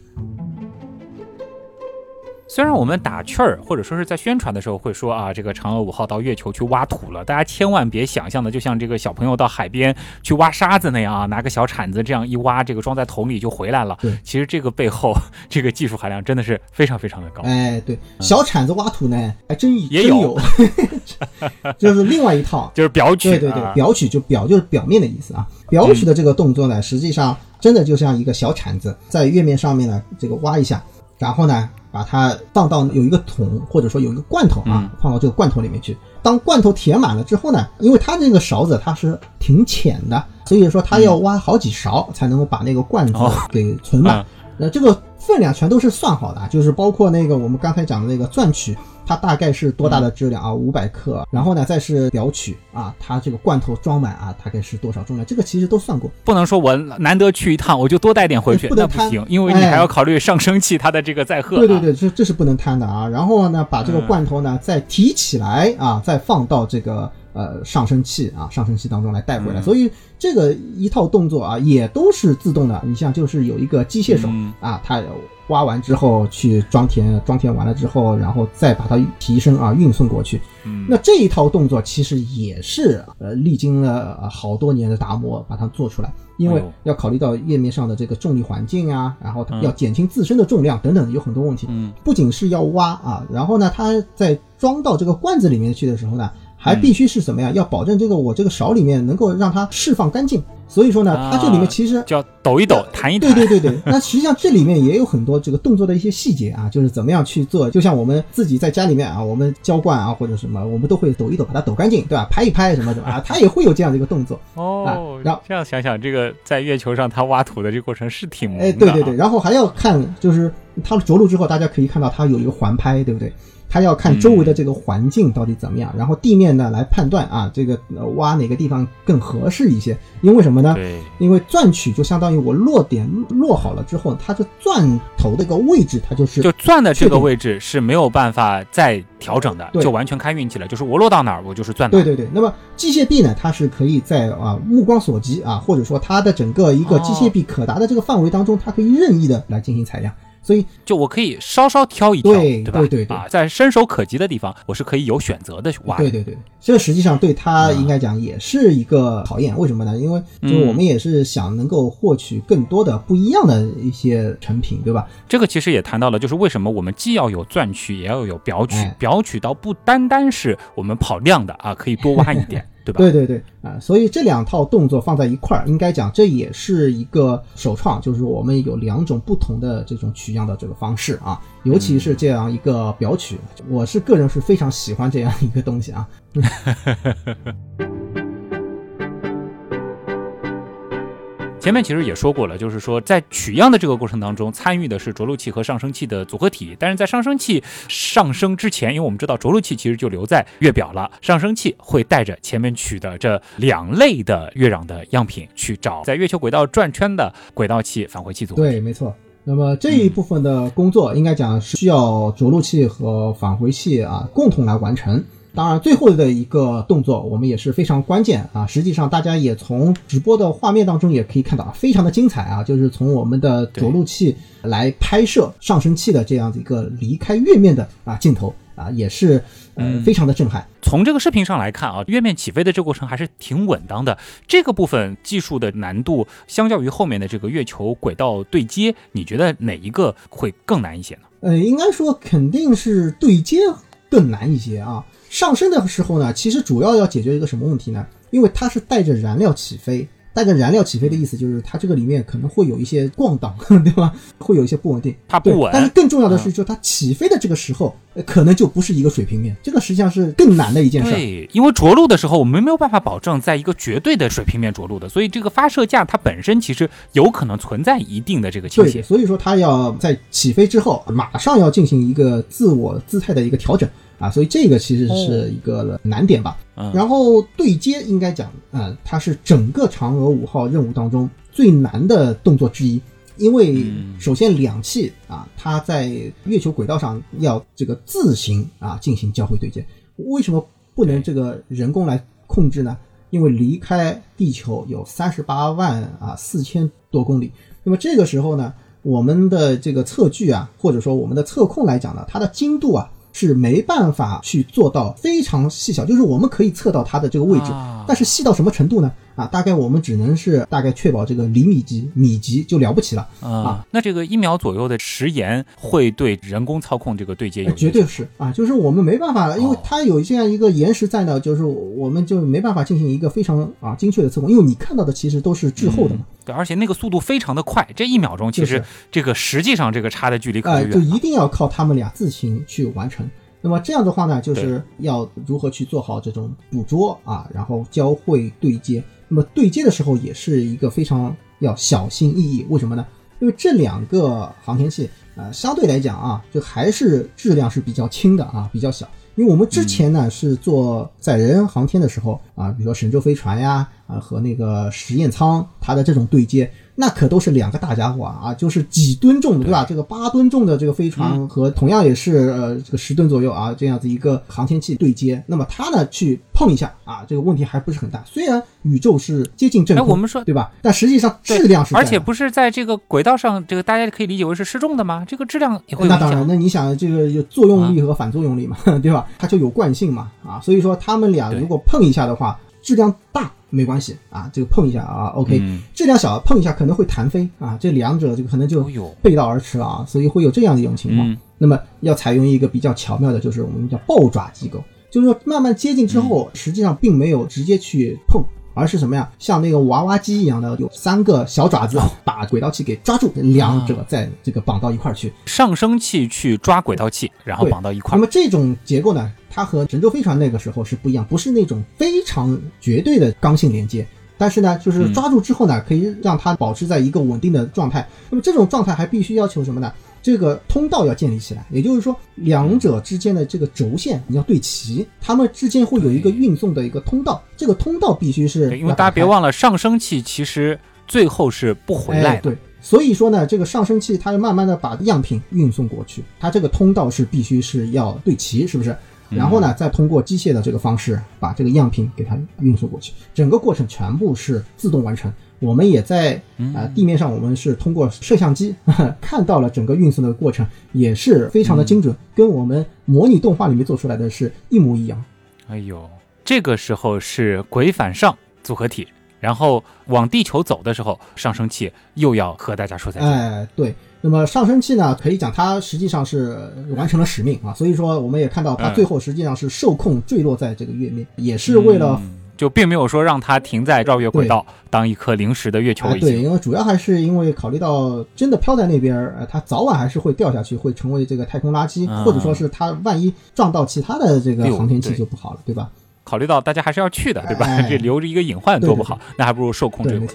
虽然我们打趣儿，或者说是在宣传的时候会说啊，这个嫦娥五号到月球去挖土了，大家千万别想象的就像这个小朋友到海边去挖沙子那样啊，拿个小铲子这样一挖，这个装在桶里就回来了。
对
其实这个背后这个技术含量真的是非常非常的高。
哎，对，小铲子挖土呢，还真
也
真
有
有，这是另外一套。
就是表取、啊，
对对对，表取就表就是表面的意思啊。表取的这个动作呢，实际上真的就像一个小铲子在月面上面呢，这个挖一下，然后呢，把它放到有一个桶或者说有一个罐头啊，放到这个罐头里面去。当罐头填满了之后呢，因为它这个勺子它是挺浅的，所以说它要挖好几勺才能够把那个罐子
哦
给存满。
嗯
那这个分量全都是算好的啊，就是包括那个我们刚才讲的那个钻取，它大概是多大的质量啊？五百克。然后呢，再是表取啊，它这个罐头装满啊，大概是多少重量？这个其实都算过。
不能说我难得去一趟，我就多带点回去，
哎不能贪
那不行，因为你
哎
还要考虑上升器它的这个载荷、啊。
对对对，这这是不能贪的啊。然后呢，把这个
嗯
罐头呢再提起来啊，再放到这个呃上升器啊上升器当中来带回来。
嗯
所以这个一套动作啊，也都是自动的。你像就是有一个机械手
嗯
啊，它挖完之后去装填，装填完了之后，然后再把它提升啊运送过去。
嗯，
那这一套动作其实也是呃历经了呃好多年的打磨把它做出来，因为要考虑到页面上的这个重力环境啊，然后要减轻自身的重量等等，有很多问题。
嗯
不仅是要挖啊，然后呢，它在装到这个罐子里面去的时候呢，还必须是怎么样？要保证这个我这个勺里面能够让它释放干净。所以说呢，它这里面其实
叫抖一抖，弹一弹。
对对对对，那实际上这里面也有很多这个动作的一些细节啊，就是怎么样去做。就像我们自己在家里面啊，我们浇灌啊或者什么，我们都会抖一抖，把它抖干净，对吧？拍一拍什么什么啊，它也会有这样的一个动作。
哦，
然后
这样想想，这个在月球上它挖土的这个过程是挺
哎，对对对，然后还要看，就是它着陆之后，大家可以看到它有一个环拍，对不对？它要看周围的这个环境到底怎么样，然后地面呢来判断啊，这个挖哪个地方更合适一些。因为什么呢？
对，
因为钻取就相当于我落点落好了之后，它这钻头的一个位置，它就是
就钻的这个位置是没有办法再调整的，就完全看运气了。就是我落到哪儿，我就是钻哪
儿。对对对。那么机械臂呢，它是可以在啊目光所及啊，或者说它的整个一个机械臂可达的这个范围当中，它可以任意的来进行采样。所以，
就我可以稍稍挑一挑，
对
吧？
对对对，
啊，在伸手可及的地方，我是可以有选择的挖。
对对对，这实际上对他应该讲也是一个考验。为什么呢？因为就我们也是想能够获取更多的不一样的一些成品，对吧？
这个其实也谈到了，就是为什么我们既要有钻取，也要有表取。表取到不单单是我们跑量的啊，可以多挖一点。对吧？
对对对啊，所以这两套动作放在一块儿，应该讲这也是一个首创，就是我们有两种不同的这种取样的这个方式啊，尤其是这样一个表取，我是个人是非常喜欢这样一个东西啊。
前面其实也说过了，就是说在取样的这个过程当中，参与的是着陆器和上升器的组合体。但是在上升器上升之前，因为我们知道着陆器其实就留在月表了，上升器会带着前面取的这两类的月壤的样品去找在月球轨道转圈的轨道器返回器组合。
对，没错。那么这一部分的工作，应该讲是需要着陆器和返回器啊共同来完成。当然，最后的一个动作我们也是非常关键啊！实际上，大家也从直播的画面当中也可以看到啊，非常的精彩啊！就是从我们的着陆器来拍摄上升器的这样的一个离开月面的啊镜头啊，也是呃非常的震撼。
从这个视频上来看啊，月面起飞的这个过程还是挺稳当的。这个部分技术的难度，相较于后面的这个月球轨道对接，你觉得哪一个会更难一些呢？
呃，应该说肯定是对接更难一些啊。上升的时候呢，其实主要要解决一个什么问题呢？因为它是带着燃料起飞。带着燃料起飞的意思就是，它这个里面可能会有一些晃荡，对吧？会有一些不稳定，
它不稳。
但是更重要的是，就它起飞的这个时候，可能就不是一个水平面，这个实际上是更难的一件事。
对，因为着陆的时候，我们没有办法保证在一个绝对的水平面着陆的，所以这个发射架它本身其实有可能存在一定的这个倾斜。
所以说它要在起飞之后，马上要进行一个自我姿态的一个调整。啊，所以这个其实是一个难点吧。然后对接应该讲，啊，它是整个嫦娥五号任务当中最难的动作之一，因为首先两器啊，它在月球轨道上要这个自行啊进行交会对接。为什么不能这个人工来控制呢？因为离开地球有三十八万啊四千多公里，那么这个时候呢，我们的这个测距啊，或者说我们的测控来讲呢，它的精度啊。是没办法去做到非常细小，就是我们可以测到它的这个位置，但是细到什么程度呢？啊，大概我们只能是大概确保这个厘米级、米级就了不起了啊。
那这个一秒左右的时延会对人工操控这个对接有
绝对是啊，就是我们没办法，因为它有这样一个延时在呢，就是我们就没办法进行一个非常啊精确的测控，因为你看到的其实都是滞后的嘛。
对，而且那个速度非常的快，这一秒钟其实这个实际上这个差的距离可远，
就一定要靠他们俩自行去完成。那么这样的话呢，就是要如何去做好这种捕捉啊，然后交会对接。那么对接的时候也是一个非常要小心翼翼。为什么呢？因为这两个航天器啊，相对来讲啊，就还是质量是比较轻的啊，比较小。因为我们之前呢是做载人航天的时候啊，比如说神舟飞船呀啊和那个实验舱它的这种对接。那可都是两个大家伙啊，就是几吨重的，对吧？这个八吨重的这个飞船和同样也是呃这个十吨左右啊这样子一个航天器对接，那么它呢去碰一下啊，这个问题还不是很大。虽然宇宙是接近真空，
我们说
对吧？但实际上质量是，
而且不是在这个轨道上，这个大家可以理解为是失重的吗？这个质量也会
那当然，那你想这个有作用力和反作用力嘛，对吧？它就有惯性嘛啊，所以说他们俩如果碰一下的话，质量大。没关系啊，这个碰一下啊，OK，质量小碰一下可能会弹飞啊，这两者这个可能就背道而驰了啊，所以会有这样的一种情况。那么要采用一个比较巧妙的，就是我们叫抱爪机构。就是说慢慢接近之后，实际上并没有直接去碰。而是什么呀？像那个娃娃机一样的，有三个小爪子把轨道器给抓住，两者在这个绑到一块儿去。
上升器去抓轨道器，然后绑到一块儿。
那么这种结构呢，它和神舟飞船那个时候是不一样，不是那种非常绝对的刚性连接。但是呢，就是抓住之后呢，可以让它保持在一个稳定的状态。那么这种状态还必须要求什么呢？这个通道要建立起来，也就是说，两者之间的这个轴线你要对齐，它们之间会有一个运送的一个通道，这个通道必须是。
因为大家别忘了，上升器其实最后是不回来的。
对，所以说呢，这个上升器它要慢慢的把样品运送过去，它这个通道是必须是要对齐，是不是？然后呢，再通过机械的这个方式把这个样品给它运送过去，整个过程全部是自动完成。我们也在啊地面上，我们是通过摄像机 看到了整个运送的过程，也是非常的精准，跟我们模拟动画里面做出来的是一模一样。
哎呦，这个时候是轨反上组合体，然后往地球走的时候，上升器又要和大家说再见。
哎，对。那么上升器呢，可以讲它实际上是完成了使命啊，所以说我们也看到它最后实际上是受控坠落在这个月面，也是为了。
就并没有说让它停在绕月轨道当一颗临时的月球。
对，因为主要还是因为考虑到真的飘在那边，呃，它早晚还是会掉下去，会成为这个太空垃圾，或者说是它万一撞到其他的这个航天器就不好了，对吧？
考虑到大家还是要去的，对吧？这 留着一个隐患多不好，那还不如受控坠
没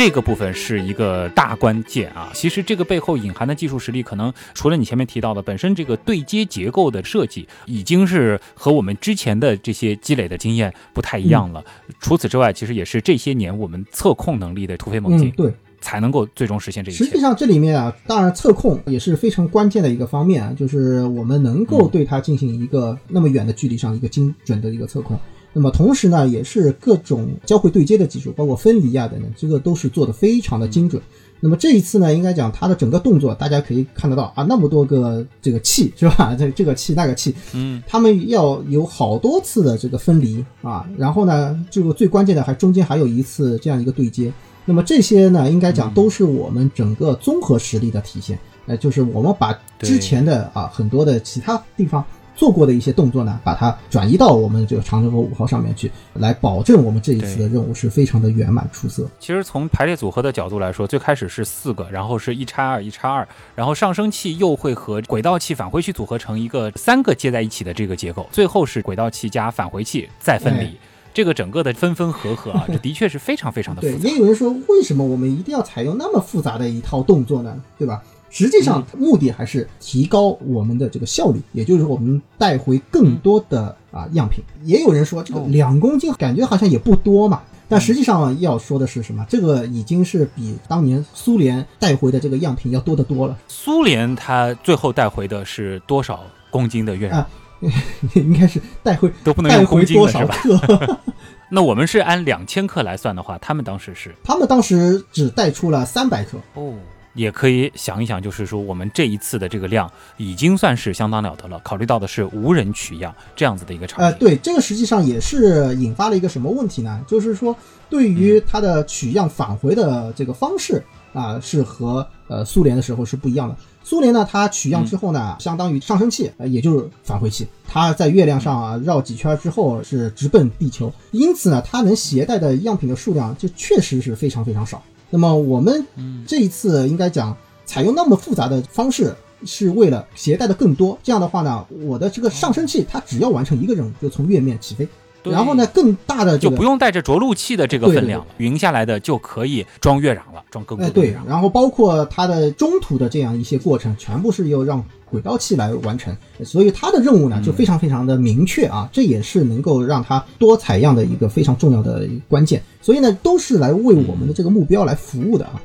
这个部分是一个大关键啊！其实这个背后隐含的技术实力，可能除了你前面提到的本身这个对接结构的设计，已经是和我们之前的这些积累的经验不太一样了。除此之外，其实也是这些年我们测控能力的突飞猛进，
对，
才能够最终实现这一
切。实际上，这里面啊，当然测控也是非常关键的一个方面啊，就是我们能够对它进行一个那么远的距离上一个精准的一个测控。那么同时呢，也是各种交会对接的技术，包括分离啊等等，这个都是做的非常的精准。那么这一次呢，应该讲它的整个动作，大家可以看得到啊，那么多个这个气 是吧？这这个气那个气，
嗯，
他们要有好多次的这个分离啊，然后呢，这个最关键的还中间还有一次这样一个对接。那么这些呢，应该讲都是我们整个综合实力的体现。呃，就是我们把之前的啊很多的其他地方。做过的一些动作呢，把它转移到我们这个长征和五号上面去，来保证我们这一次的任务是非常的圆满出色。
其实从排列组合的角度来说，最开始是四个，然后是一叉二一叉二，然后上升器又会和轨道器返回器组合成一个三个接在一起的这个结构，最后是轨道器加返回器再分离，这个整个的分分合合啊，这的确是非常非常的复
杂。对，也有人说，为什么我们一定要采用那么复杂的一套动作呢？对吧？实际上，目的还是提高我们的这个效率，也就是说，我们带回更多的啊样品。也有人说，这个两公斤感觉好像也不多嘛，但实际上要说的是什么？这个已经是比当年苏联带回的这个样品要多得多了。
苏联它最后带回的是多少公斤的月壤？
应该是带回
都不能用公斤
多少克？
那我们是按两千克来算的话，他们当时是？
他们当时只带出了三百克。
哦。也可以想一想，就是说我们这一次的这个量已经算是相当了得了。考虑到的是无人取样这样子的一个场景，
呃，对，这个实际上也是引发了一个什么问题呢？就是说，对于它的取样返回的这个方式啊，是和呃苏联的时候是不一样的。苏联呢，它取样之后呢，相当于上升器，呃，也就是返回器，它在月亮上啊绕几圈之后是直奔地球，因此呢，它能携带的样品的数量就确实是非常非常少。那么我们这一次应该讲采用那么复杂的方式，是为了携带的更多。这样的话呢，我的这个上升器它只要完成一个任务，就从月面起飞。然后呢，更大的
就不用带着着陆器的这个分量了，匀下来的就可以装月壤了，装更多的
对，然后包括它的中途的这样一些过程，全部是要让轨道器来完成。所以它的任务呢，就非常非常的明确啊，这也是能够让它多采样的一个非常重要的关键。所以呢，都是来为我们的这个目标来服务的啊。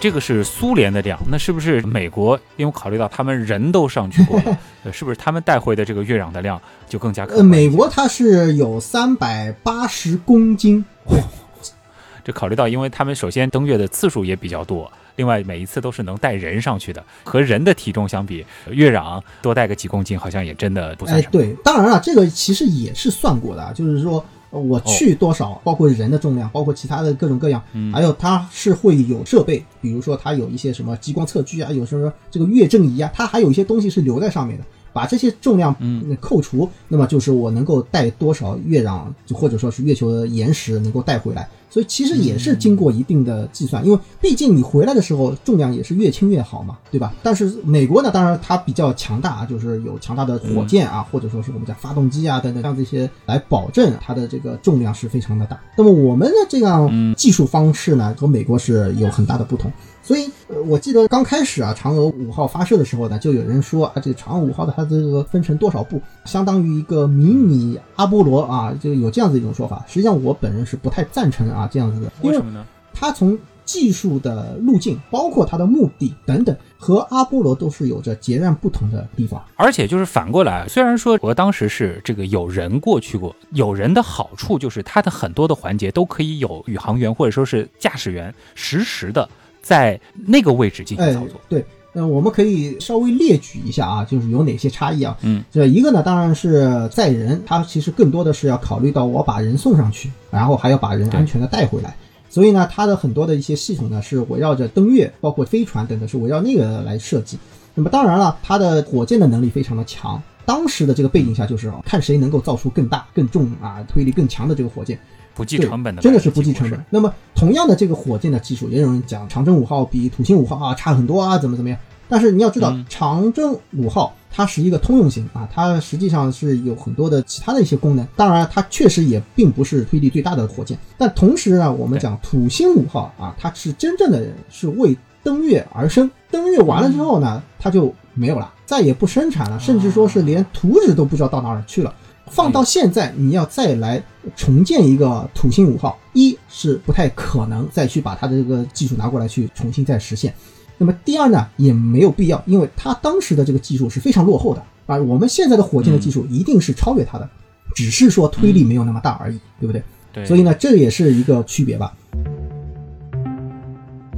这个是苏联的量，那是不是美国？因为考虑到他们人都上去过了，是不是他们带回的这个月壤的量就更加可？
呃，美国它是有三百八十公斤。
这考虑到，因为他们首先登月的次数也比较多，另外每一次都是能带人上去的，和人的体重相比，月壤多带个几公斤好像也真的不算什么。
对，当然了，这个其实也是算过的，就是说。呃我去多少，包括人的重量，包括其他的各种各样，
嗯
还有它是会有设备，比如说它有一些什么激光测距啊，有什么这个月正仪啊，它还有一些东西是留在上面的。把这些重量
嗯
扣除，那么就是我能够带多少月壤，就或者说是月球的岩石能够带回来。所以其实也是经过一定的计算，因为毕竟你回来的时候重量也是越轻越好嘛，对吧？但是美国呢，当然它比较强大啊，就是有强大的火箭啊，或者说是我们讲发动机啊等等，像这些来保证它的这个重量是非常的大。那么我们的这样技术方式呢，和美国是有很大的不同。所以，呃，我记得刚开始啊，嫦娥五号发射的时候呢，就有人说啊，这个嫦娥五号的它这个分成多少步，相当于一个迷你阿波罗啊，就有这样子一种说法。实际上，我本人是不太赞成啊这样子的，为
什么呢？
它从技术的路径，包括它的目的等等，和阿波罗都是有着截然不同的地方。
而且就是反过来，虽然说我当时是这个有人过去过，有人的好处就是它的很多的环节都可以有宇航员或者说是驾驶员实时的在那个位置进行
哎
操作。，
对，那，我们可以稍微列举一下啊，就是有哪些差异啊？
嗯，
这一个呢，当然是载人，它其实更多的是要考虑到我把人送上去，然后还要把人安全的带回来。所以呢，它的很多的一些系统呢，是围绕着登月，包括飞船等等，是围绕那个来设计。那么当然了，它的火箭的能力非常的强。当时的这个背景下，就是看谁能够造出更大、更重啊、推力更强的这个火箭。
不计成本的，
真的是不计成本。。那么同样的这个火箭的技术，也有人讲长征五号比土星五号啊差很多啊，怎么怎么样？但是你要知道
嗯，
长征五号它是一个通用型啊，它实际上是有很多的其他的一些功能。当然，它确实也并不是推力最大的火箭。但同时呢，我们讲土星五号啊，它是真正的是为登月而生。登月完了之后呢，它就没有了，再也不生产了，甚至说是连图纸都不知道到哪儿去了。放到现在，你要再来重建一个土星五号，一是不太可能再去把它的这个技术拿过来去重新再实现。那么第二呢，也没有必要，因为它当时的这个技术是非常落后的啊。我们现在的火箭的技术一定是超越它的，只是说推力没有那么大而已，对不对？
对，
所以呢，这也是一个区别吧。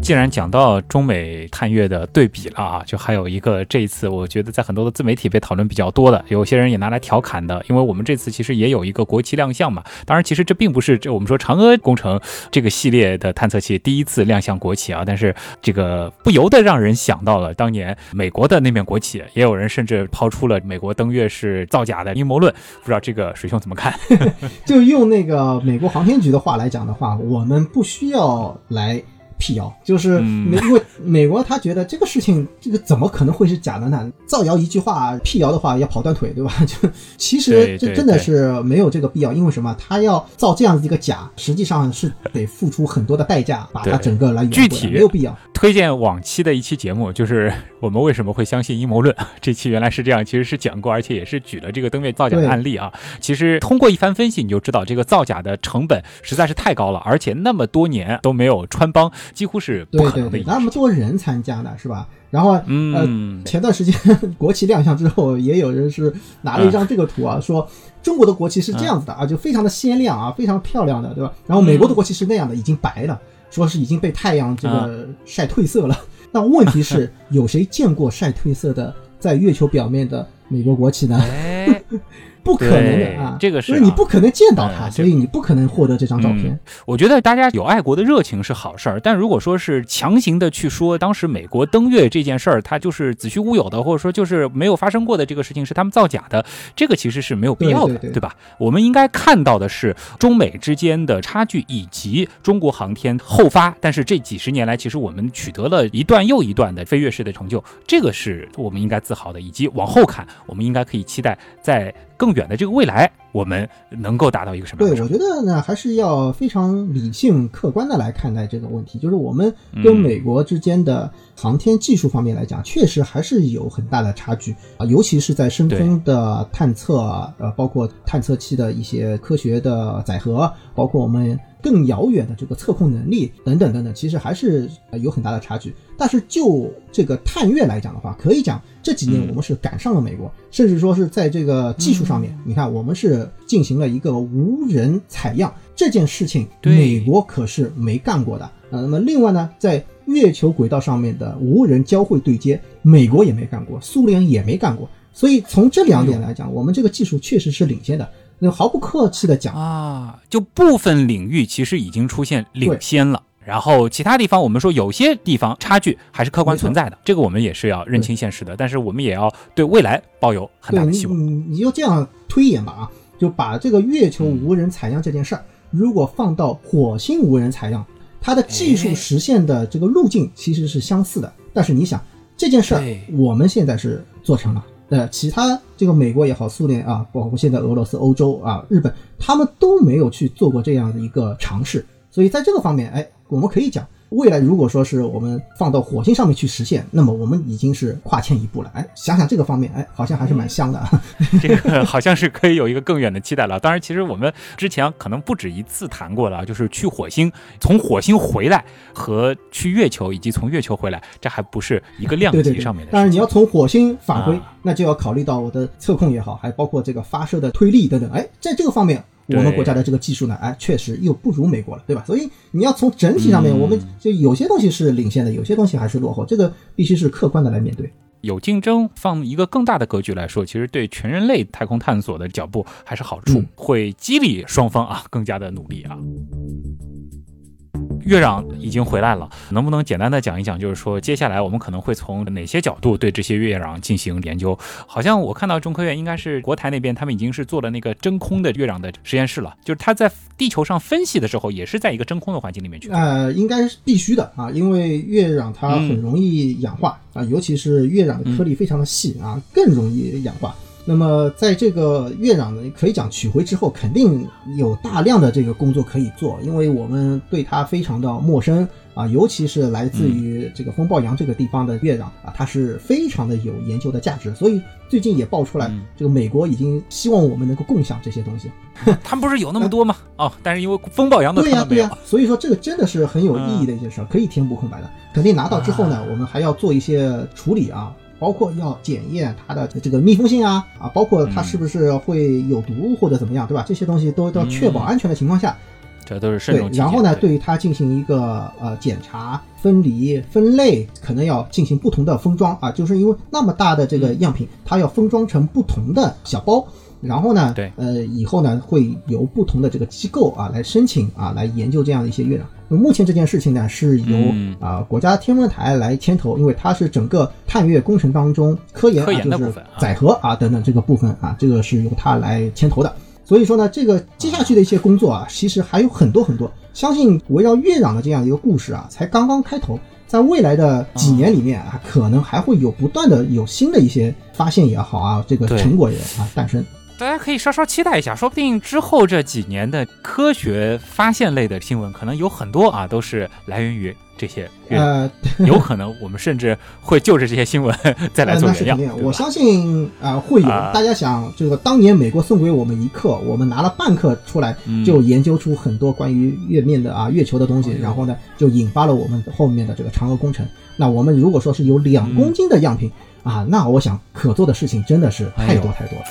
既然讲到中美探月的对比了啊，就还有一个这一次，我觉得在很多的自媒体被讨论比较多的，有些人也拿来调侃的，因为我们这次其实也有一个国旗亮相嘛。当然，其实这并不是这我们说嫦娥工程这个系列的探测器第一次亮相国旗啊，但是这个不由得让人想到了当年美国的那面国旗，也有人甚至抛出了美国登月是造假的阴谋论，不知道这个水兄怎么看？
就用那个美国航天局的话来讲的话，我们不需要来辟谣，就是
嗯
美，因为美国他觉得这个事情，这个怎么可能会是假的呢？造谣一句话，辟谣的话要跑断腿，对吧？就其实这真的是没有这个必要，因为什么？他要造这样子一个假，实际上是得付出很多的代价，把它整个来
具体
没有必要。
推荐往期的一期节目，就是我们为什么会相信阴谋论。这期原来是这样，其实是讲过，而且也是举了这个登月造假的案例啊。其实通过一番分析，你就知道这个造假的成本实在是太高了，而且那么多年都没有穿帮，几乎是不
对对对
可能的。
那么多人参加呢，是吧？然后
嗯，
前段时间 国旗亮相之后，也有人是拿了一张这个图啊，说中国的国旗是这样子的啊，就非常的鲜亮啊，非常漂亮的，对吧？然后美国的国旗是那样的，已经白了，说是已经被太阳这个晒褪色了。那问题是，有谁见过晒褪色的在月球表面的美国国旗呢？
哎，
不可能的啊，
这个是
就是你
啊
不可能见到他，
嗯
所以你不可能获得这张照片。
我觉得大家有爱国的热情是好事儿，但如果说是强行的去说当时美国登月这件事儿，它就是子虚乌有的，或者说就是没有发生过的这个事情是他们造假的，这个其实是没有必要的，
对
吧？我们应该看到的是中美之间的差距，以及中国航天后发，但是这几十年来，其实我们取得了一段又一段的飞跃式的成就，这个是我们应该自豪的，以及往后看，我们应该可以期待在更远的这个未来，我们能够达到一个什么样
对，我觉得呢，还是要非常理性、客观的来看待这个问题。就是我们跟
嗯
美国之间的航天技术方面来讲，确实还是有很大的差距啊，尤其是在深空的探测，呃，包括探测器的一些科学的载荷，包括我们更遥远的这个测控能力等等等等，其实还是呃有很大的差距。但是就这个探月来讲的话，可以讲这几年
嗯
我们是赶上了美国，甚至说是在这个技术上面，你看我们是进行了一个无人采样这件事情，
对
美国可是没干过的。呃，那么另外呢，在月球轨道上面的无人交会对接，美国也没干过，苏联也没干过。所以从这两点来讲，我们这个技术确实是领先的。那毫不客气的讲，
啊，就部分领域其实已经出现领先了。然后其他地方，我们说有些地方差距还是客观存在的，这个我们也是要认清现实的。但是我们也要对未来抱有很大的希望。
你你就这样推演吧啊，就把这个月球无人采样这件事儿，如果放到火星无人采样，它的技术
哎
实现的这个路径其实是相似的。但是你想这件事儿，我们现在是做成了。呃，其他这个美国也好，苏联啊，包括现在俄罗斯、欧洲啊、日本，他们都没有去做过这样的一个尝试。所以在这个方面，哎，我们可以讲，未来如果说是我们放到火星上面去实现，那么我们已经是跨前一步了。哎，想想这个方面，哎，好像还是蛮香的啊。
这个好像是可以有一个更远的期待了。当然，其实我们之前可能不止一次谈过了，就是去火星、从火星回来和去月球以及从月球回来，这还不是一个量级上面的事情。
当然，你要从火星返回，
啊
那就要考虑到我的测控也好，还包括这个发射的推力等等。哎，在这个方面，我们国家的这个技术呢，哎，确实又不如美国了，对吧？所以你要从整体上面，
嗯
我们就有些东西是领先的，有些东西还是落后，这个必须是客观的来面对。
有竞争，放一个更大的格局来说，其实对全人类太空探索的脚步还是好处，
嗯
会激励双方啊更加的努力啊。月壤已经回来了，能不能简单的讲一讲，就是说接下来我们可能会从哪些角度对这些月壤进行研究？好像我看到中科院应该是国台那边，他们已经是做了那个真空的月壤的实验室了，就是它在地球上分析的时候，也是在一个真空的环境里面去。
呃，应该是必须的啊，因为月壤它很容易氧化、啊，尤其是月壤的颗粒非常的细啊，更容易氧化。那么在这个月壤呢，可以讲取回之后，肯定有大量的这个工作可以做，因为我们对它非常的陌生啊，尤其是来自于这个风暴洋这个地方的月壤啊，它是非常的有研究的价值，所以最近也爆出来
嗯，
这个美国已经希望我们能够共享这些东西。
他们不是有那么多吗？哦，但是因为风暴洋的
对呀、对呀、。所以说这个真的是很有意义的一件事儿，可以填补空白的。肯定拿到之后呢，我们还要做一些处理啊，包括要检验它的这个密封性啊啊，包括它是不是会有毒或者怎么样，对吧？这些东西都都要确保安全的情况下，
这都是慎
对
重，起见。
然后呢，对于它进行一个呃检查、分离、分类，可能要进行不同的封装啊，就是因为那么大的这个样品，它要封装成不同的小包。然后呢，
对
呃，以后呢会由不同的这个机构啊来申请啊来研究这样的一些月壤。那么目前这件事情呢是由
嗯
啊、国家天文台来牵头，因为它是整个探月工程当中科研
科
啊就是
研的部分啊
载荷啊等等这个部分啊，这个是由它来牵头的。所以说呢，这个接下去的一些工作啊，其实还有很多很多。相信围绕月壤的这样一个故事啊，才刚刚开头，在未来的几年里面啊，可能还会有不断的有新的一些发现也好啊，这个成果也啊诞生。
大家可以稍稍期待一下，说不定之后这几年的科学发现类的新闻，可能有很多啊，都是来源于这些月壤。
呃，
有可能我们甚至会就着这些新闻再来
呃，
做原样。
我相信啊、会有。
啊
大家想，这个当年美国送给我们一克，我们拿了半克出来，
嗯
就研究出很多关于月面的啊月球的东西，然后呢，就引发了我们后面的这个嫦娥工程。那我们如果说是有两公斤的样品、啊，那我想可做的事情真的是太多太多了。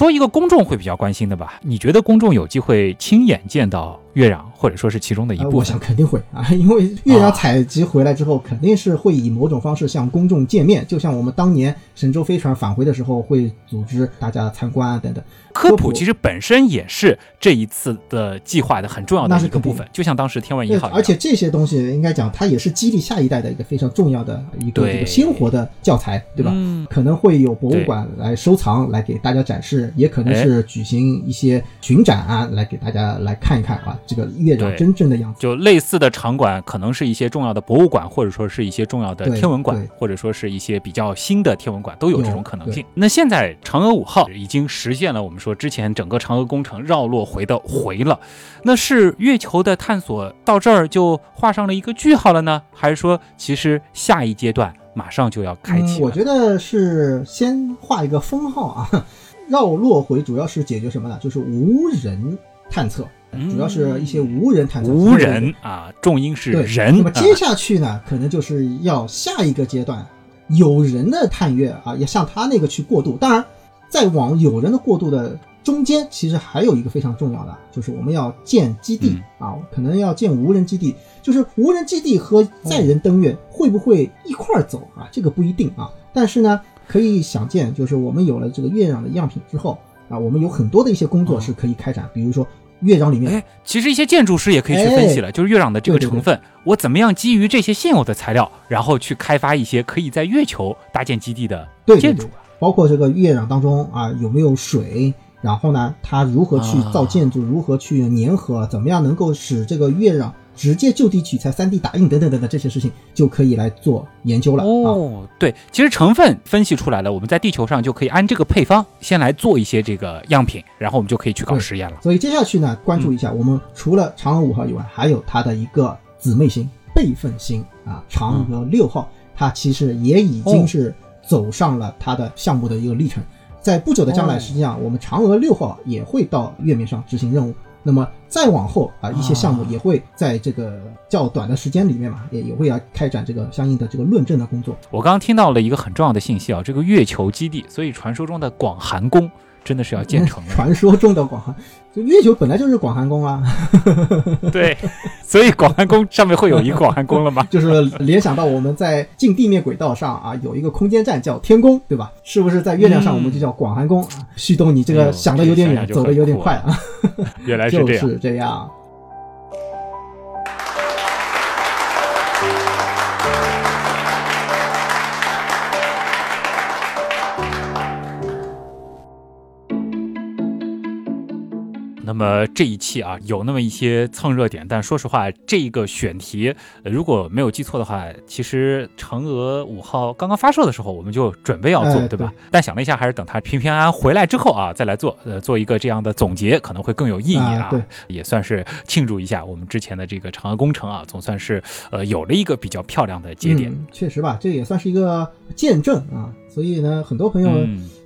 说一个公众会比较关心的吧，你觉得公众有机会亲眼见到月壤，或者说是其中的一
呃，
部分
我想？肯定会啊，因为月壤
啊
采集回来之后，肯定是会以某种方式向公众见面，就像我们当年神舟飞船返回的时候，会组织大家参观啊等等。
科普其实本身也是这一次的计划的很重要的一个部分，就像当时天文一，号一样。
而且这些东西应该讲，它也是激励下一代的一个非常重要的一个这个鲜活的教材，对吧？
嗯
可能会有博物馆来收藏，来给大家展示，也可能
哎
是举行一些巡展啊，来给大家来看一看啊，这个月壤
对
真正的样子。
就类似的场馆，可能是一些重要的博物馆，或者说是一些重要的天文馆，或者说是一些比较新的天文馆，都有这种可能性。那现在嫦娥五号已经实现了我们说之前整个嫦娥工程绕落回的回了，那是月球的探索到这儿就画上了一个句号了呢，还是说其实下一阶段马上就要开启
嗯，我觉得是先画一个封号啊，绕落回主要是解决什么呢？就是无人探测，
嗯
主要是一些无人探测。
无人啊，重音是
对，
人。啊
那么接下去呢，可能就是要下一个阶段，有人的探月啊，要向他那个去过渡。当然，在往有人的过渡的中间，其实还有一个非常重要的，就是我们要建基地、
嗯
啊，可能要建无人基地。就是无人基地和载人登月会不会一块儿走啊？这个不一定啊。但是呢，可以想见，就是我们有了这个月壤的样品之后啊，我们有很多的一些工作是可以开展，比如说月壤里面，
哎，其实一些建筑师也可以去分析了，就是月壤的这个成分，我怎么样基于这些现有的材料，然后去开发一些可以在月球搭建基地的建筑，
包括这个月壤当中啊有没有水。然后呢，它如何去造建筑，如何去粘合，怎么样能够使这个月壤直接就地取材、三 D 打印等等等等这些事情，就可以来做研究了。
哦，对，其实成分分析出来了，我们在地球上就可以按这个配方先来做一些这个样品，然后我们就可以去搞实验了。
所以接下去呢，关注一下，我们除了嫦娥五号以外，还有它的一个姊妹星备份星啊，嫦娥六号，它其实也已经是走上了它的项目的一个历程。在不久的将来，实际上我们嫦娥六号也会到月面上执行任务。那么再往后啊，一些项目也会在这个较短的时间里面嘛，也也会要开展这个相应的这个论证的工作。
我刚刚听到了一个很重要的信息啊，这个月球基地，所以传说中的广寒宫。真的是要建成？
传说中的广寒，就月球本来就是广寒宫啊。
对，所以广寒宫上面会有一个广寒宫了吗？
就是联想到我们在近地面轨道上啊，有一个空间站叫天宫，对吧？是不是在月亮上我们就叫广寒宫？旭东，你这个想的有点远，走的有点快啊。
原来是这
样。就是这样。
那么这一期啊，有那么一些蹭热点，但说实话，这个选题如果没有记错的话，其实嫦娥五号刚刚发射的时候，我们就准备要做，对吧？但想了一下，还是等它平平安安回来之后啊，再来做，呃，做一个这样的总结，可能会更有意义啊。
对，
也算是庆祝一下我们之前的这个嫦娥工程啊，总算是呃有了一个比较漂亮的节点。
确实吧，这也算是一个见证啊。所以呢，很多朋友。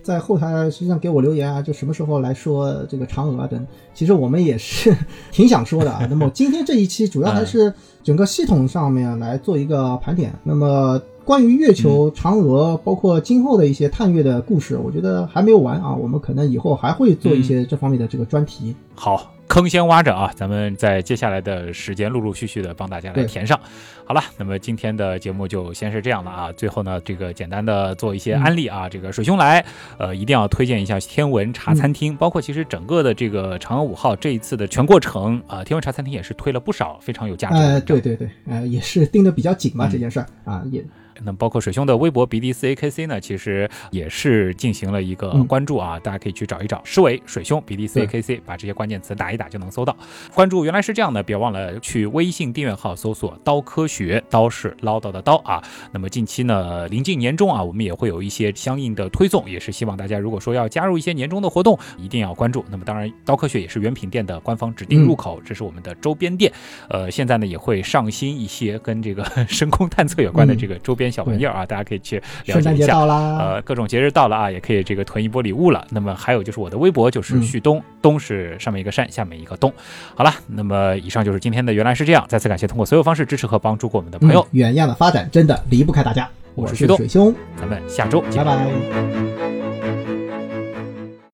在后台实际上给我留言啊，就什么时候来说这个嫦娥啊等，其实我们也是挺想说的啊。那么今天这一期主要还 是整个系统上面来做一个盘点。那么关于月球、嫦娥，包括今后的一些探月的故事，我觉得还没有完啊。我们可能以后还会做一些这方面的这个专题。
好。坑先挖着啊，咱们在接下来的时间陆陆续续的帮大家来填上。好了，那么今天的节目就先是这样了啊。最后呢，这个简单的做一些安利啊，这个水兄来，呃，一定要推荐一下天文茶餐厅，包括其实整个的这个嫦娥五号这一次的全过程啊，天文茶餐厅也是推了不少非常有价值。
呃，对对对，呃，也是盯得比较紧吧这件事儿啊也。
那包括水兄的微博 B D C A K C 呢，其实也是进行了一个关注啊，大家可以去找一找，施伟水兄 B D C A K C，把这些关键词打一打就能搜到。关注原来是这样的，别忘了去微信订阅号搜索“刀科学”，刀是唠叨的刀啊。那么近期呢，临近年终啊，我们也会有一些相应的推送，也是希望大家如果说要加入一些年终的活动，一定要关注。那么当然，刀科学也是原品店的官方指定入口，这是我们的周边店。呃，现在呢也会上新一些跟这个 深空探测有关的这个周边。小玩意儿啊，大家可以去了解一下。呃，各种节日到了啊，也可以这个囤一波礼物了。那么还有就是我的微博，就是旭东，东是上面一个山，下面一个东。好了，那么以上就是今天的原来是这样。再次感谢通过所有方式支持和帮助过我们的朋友。
远样的发展真的离不开大家。
我是旭东
水兄，
咱们下周见，
拜拜。